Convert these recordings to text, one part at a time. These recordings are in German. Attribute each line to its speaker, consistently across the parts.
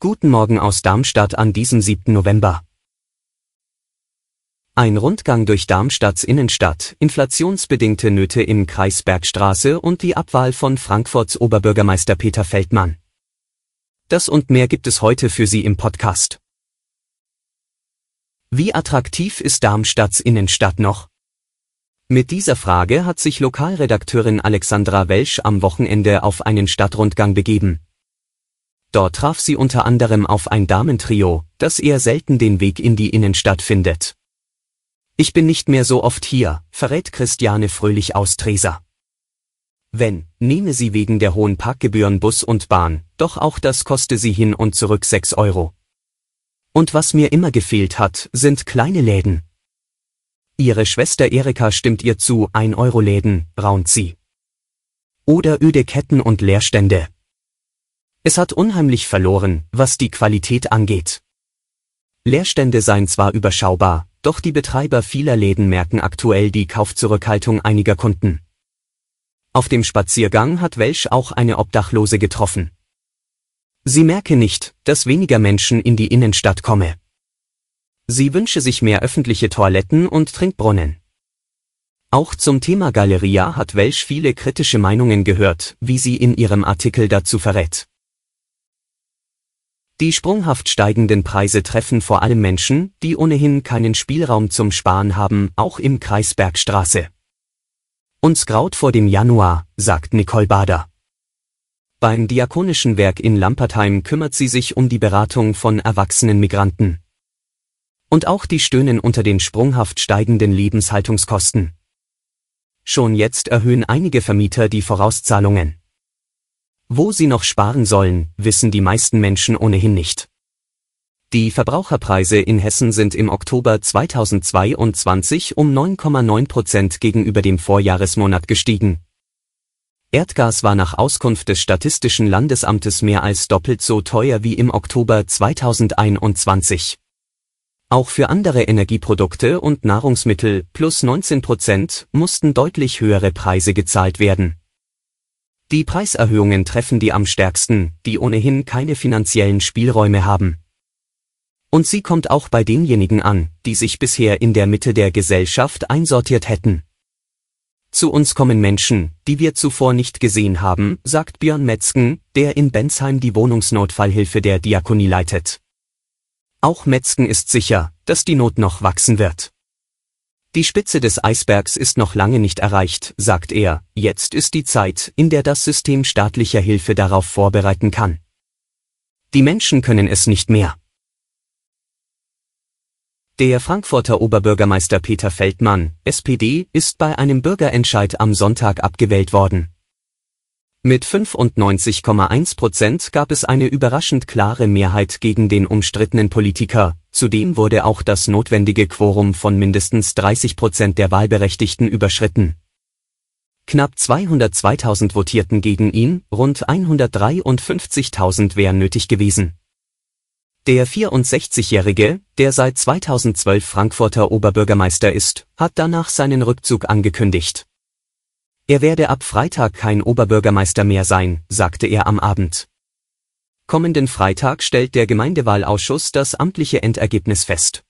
Speaker 1: Guten Morgen aus Darmstadt an diesem 7. November. Ein Rundgang durch Darmstadts Innenstadt, inflationsbedingte Nöte im Kreis Bergstraße und die Abwahl von Frankfurts Oberbürgermeister Peter Feldmann. Das und mehr gibt es heute für Sie im Podcast. Wie attraktiv ist Darmstadts Innenstadt noch? Mit dieser Frage hat sich Lokalredakteurin Alexandra Welsch am Wochenende auf einen Stadtrundgang begeben. Dort traf sie unter anderem auf ein Damentrio, das eher selten den Weg in die Innenstadt findet. Ich bin nicht mehr so oft hier, verrät Christiane Fröhlich aus Treser. Wenn, nehme sie wegen der hohen Parkgebühren Bus und Bahn, doch auch das koste sie hin und zurück 6 Euro. Und was mir immer gefehlt hat, sind kleine Läden. Ihre Schwester Erika stimmt ihr zu, 1-Euro-Läden, raunt sie. Oder öde Ketten und Leerstände. Es hat unheimlich verloren, was die Qualität angeht. Leerstände seien zwar überschaubar, doch die Betreiber vieler Läden merken aktuell die Kaufzurückhaltung einiger Kunden. Auf dem Spaziergang hat Welsch auch eine Obdachlose getroffen. Sie merke nicht, dass weniger Menschen in die Innenstadt komme. Sie wünsche sich mehr öffentliche Toiletten und Trinkbrunnen. Auch zum Thema Galeria hat Welsch viele kritische Meinungen gehört, wie sie in ihrem Artikel dazu verrät. Die sprunghaft steigenden Preise treffen vor allem Menschen, die ohnehin keinen Spielraum zum Sparen haben, auch im Kreis Bergstraße. Uns graut vor dem Januar, sagt Nicole Bader. Beim Diakonischen Werk in Lampertheim kümmert sie sich um die Beratung von erwachsenen Migranten. Und auch die stöhnen unter den sprunghaft steigenden Lebenshaltungskosten. Schon jetzt erhöhen einige Vermieter die Vorauszahlungen. Wo sie noch sparen sollen, wissen die meisten Menschen ohnehin nicht. Die Verbraucherpreise in Hessen sind im Oktober 2022 um 9,9 Prozent gegenüber dem Vorjahresmonat gestiegen. Erdgas war nach Auskunft des Statistischen Landesamtes mehr als doppelt so teuer wie im Oktober 2021. Auch für andere Energieprodukte und Nahrungsmittel plus 19 Prozent mussten deutlich höhere Preise gezahlt werden. Die Preiserhöhungen treffen die am stärksten, die ohnehin keine finanziellen Spielräume haben. Und sie kommt auch bei denjenigen an, die sich bisher in der Mitte der Gesellschaft einsortiert hätten. Zu uns kommen Menschen, die wir zuvor nicht gesehen haben, sagt Björn Metzgen, der in Bensheim die Wohnungsnotfallhilfe der Diakonie leitet. Auch Metzgen ist sicher, dass die Not noch wachsen wird. Die Spitze des Eisbergs ist noch lange nicht erreicht, sagt er, jetzt ist die Zeit, in der das System staatlicher Hilfe darauf vorbereiten kann. Die Menschen können es nicht mehr. Der Frankfurter Oberbürgermeister Peter Feldmann, SPD, ist bei einem Bürgerentscheid am Sonntag abgewählt worden. Mit 95,1 Prozent gab es eine überraschend klare Mehrheit gegen den umstrittenen Politiker, zudem wurde auch das notwendige Quorum von mindestens 30 Prozent der Wahlberechtigten überschritten. Knapp 202.000 votierten gegen ihn, rund 153.000 wären nötig gewesen. Der 64-Jährige, der seit 2012 Frankfurter Oberbürgermeister ist, hat danach seinen Rückzug angekündigt. Er werde ab Freitag kein Oberbürgermeister mehr sein, sagte er am Abend. Kommenden Freitag stellt der Gemeindewahlausschuss das amtliche Endergebnis fest.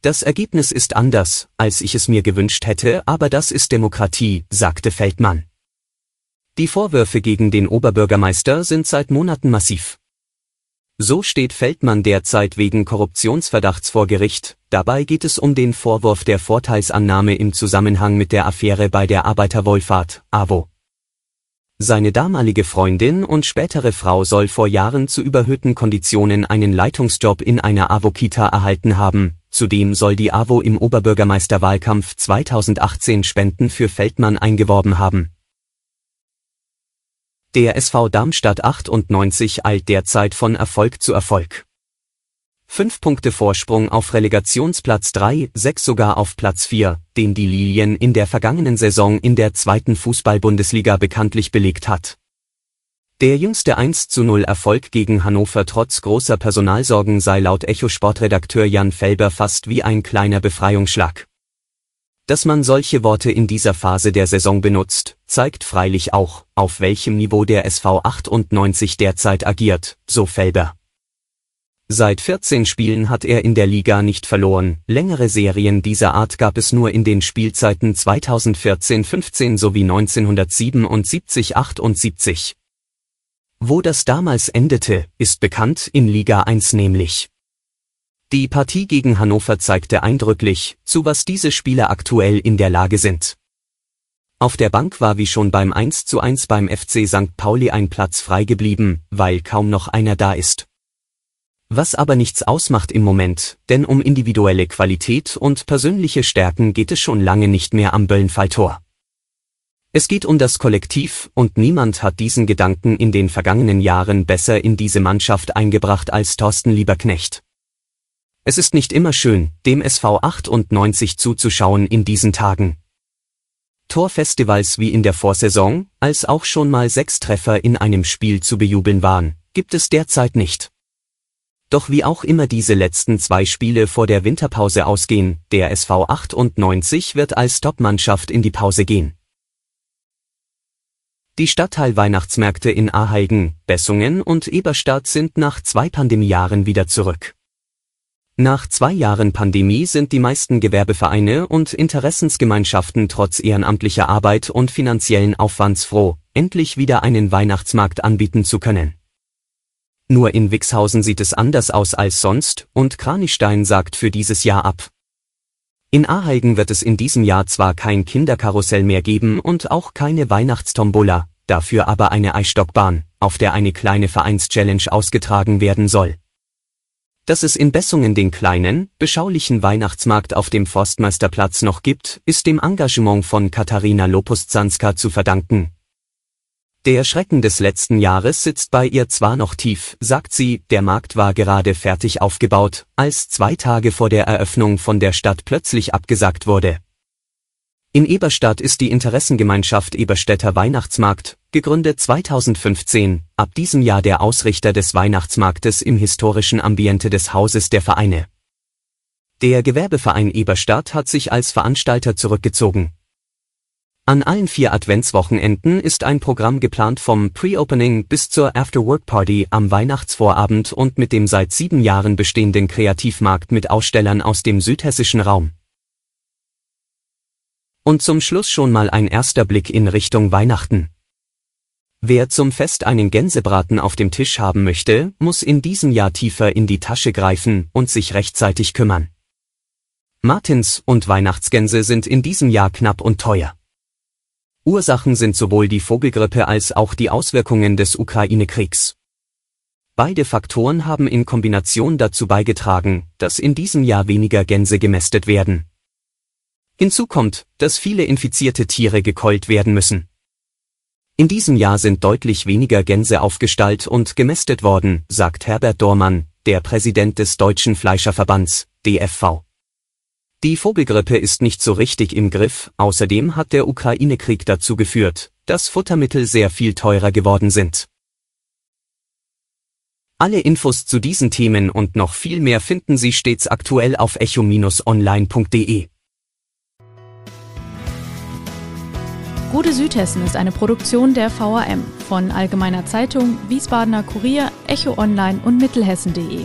Speaker 1: Das Ergebnis ist anders, als ich es mir gewünscht hätte, aber das ist Demokratie, sagte Feldmann. Die Vorwürfe gegen den Oberbürgermeister sind seit Monaten massiv. So steht Feldmann derzeit wegen Korruptionsverdachts vor Gericht, dabei geht es um den Vorwurf der Vorteilsannahme im Zusammenhang mit der Affäre bei der Arbeiterwohlfahrt, AWO. Seine damalige Freundin und spätere Frau soll vor Jahren zu überhöhten Konditionen einen Leitungsjob in einer AWO-Kita erhalten haben, zudem soll die AWO im Oberbürgermeisterwahlkampf 2018 Spenden für Feldmann eingeworben haben Der SV Darmstadt 98 eilt derzeit von Erfolg zu Erfolg. Fünf Punkte Vorsprung auf Relegationsplatz 3, sechs sogar auf Platz 4, den die Lilien in der vergangenen Saison in der zweiten Fußball-Bundesliga bekanntlich belegt hat. Der jüngste 1 zu 0 Erfolg gegen Hannover trotz großer Personalsorgen sei laut Echo-Sportredakteur Jan Felber fast wie ein kleiner Befreiungsschlag. Dass man solche Worte in dieser Phase der Saison benutzt, zeigt freilich auch, auf welchem Niveau der SV 98 derzeit agiert, so Felber. Seit 14 Spielen hat er in der Liga nicht verloren, längere Serien dieser Art gab es nur in den Spielzeiten 2014-15 sowie 1977-78. Wo das damals endete, ist bekannt in Liga 1 nämlich. Die Partie gegen Hannover zeigte eindrücklich, zu was diese Spieler aktuell in der Lage sind. Auf der Bank war wie schon beim 1 zu 1 beim FC St. Pauli ein Platz frei geblieben, weil kaum noch einer da ist. Was aber nichts ausmacht im Moment, denn um individuelle Qualität und persönliche Stärken geht es schon lange nicht mehr am Böllenfalltor. Es geht um das Kollektiv und niemand hat diesen Gedanken in den vergangenen Jahren besser in diese Mannschaft eingebracht als Thorsten Lieberknecht. Es ist nicht immer schön, dem SV 98 zuzuschauen in diesen Tagen. Torfestivals wie in der Vorsaison, als auch schon mal sechs Treffer in einem Spiel zu bejubeln waren, gibt es derzeit nicht. Doch wie auch immer diese letzten zwei Spiele vor der Winterpause ausgehen, der SV 98 wird als Topmannschaft in die Pause gehen. Die Stadtteil-Weihnachtsmärkte in Aheigen, Bessungen und Eberstadt sind nach zwei Pandemiejahren wieder zurück. Nach zwei Jahren Pandemie sind die meisten Gewerbevereine und Interessensgemeinschaften trotz ehrenamtlicher Arbeit und finanziellen Aufwands froh, endlich wieder einen Weihnachtsmarkt anbieten zu können. Nur in Wixhausen sieht es anders aus als sonst und Kranichstein sagt für dieses Jahr ab. In Aheigen wird es in diesem Jahr zwar kein Kinderkarussell mehr geben und auch keine Weihnachtstombola, dafür aber eine Eisstockbahn, auf der eine kleine Vereinschallenge ausgetragen werden soll. Dass es in Bessungen den kleinen, beschaulichen Weihnachtsmarkt auf dem Forstmeisterplatz noch gibt, ist dem Engagement von Katharina Lopus-Zanska zu verdanken, der Schrecken des letzten Jahres sitzt bei ihr zwar noch tief, sagt sie, der Markt war gerade fertig aufgebaut, als zwei Tage vor der Eröffnung von der Stadt plötzlich abgesagt wurde. In Eberstadt ist die Interessengemeinschaft Eberstädter Weihnachtsmarkt, gegründet 2015, ab diesem Jahr der Ausrichter des Weihnachtsmarktes im historischen Ambiente des Hauses der Vereine. Der Gewerbeverein Eberstadt hat sich als Veranstalter zurückgezogen, an allen vier Adventswochenenden ist ein Programm geplant vom Pre-Opening bis zur After-Work-Party am Weihnachtsvorabend und mit dem seit sieben Jahren bestehenden Kreativmarkt mit Ausstellern aus dem südhessischen Raum. Und zum Schluss schon mal ein erster Blick in Richtung Weihnachten. Wer zum Fest einen Gänsebraten auf dem Tisch haben möchte, muss in diesem Jahr tiefer in die Tasche greifen und sich rechtzeitig kümmern. Martins und Weihnachtsgänse sind in diesem Jahr knapp und teuer. Ursachen sind sowohl die Vogelgrippe als auch die Auswirkungen des Ukraine-Kriegs. Beide Faktoren haben in Kombination dazu beigetragen, dass in diesem Jahr weniger Gänse gemästet werden. Hinzu kommt, dass viele infizierte Tiere gekeult werden müssen. In diesem Jahr sind deutlich weniger Gänse aufgestallt und gemästet worden, sagt Herbert Dormann, der Präsident des Deutschen Fleischerverbands, DFV. Die Vogelgrippe ist nicht so richtig im Griff, außerdem hat der Ukraine-Krieg dazu geführt, dass Futtermittel sehr viel teurer geworden sind. Alle Infos zu diesen Themen und noch viel mehr finden Sie stets aktuell auf echo-online.de.
Speaker 2: Gute Südhessen ist eine Produktion der VRM von Allgemeiner Zeitung, Wiesbadener Kurier, Echo Online und Mittelhessen.de.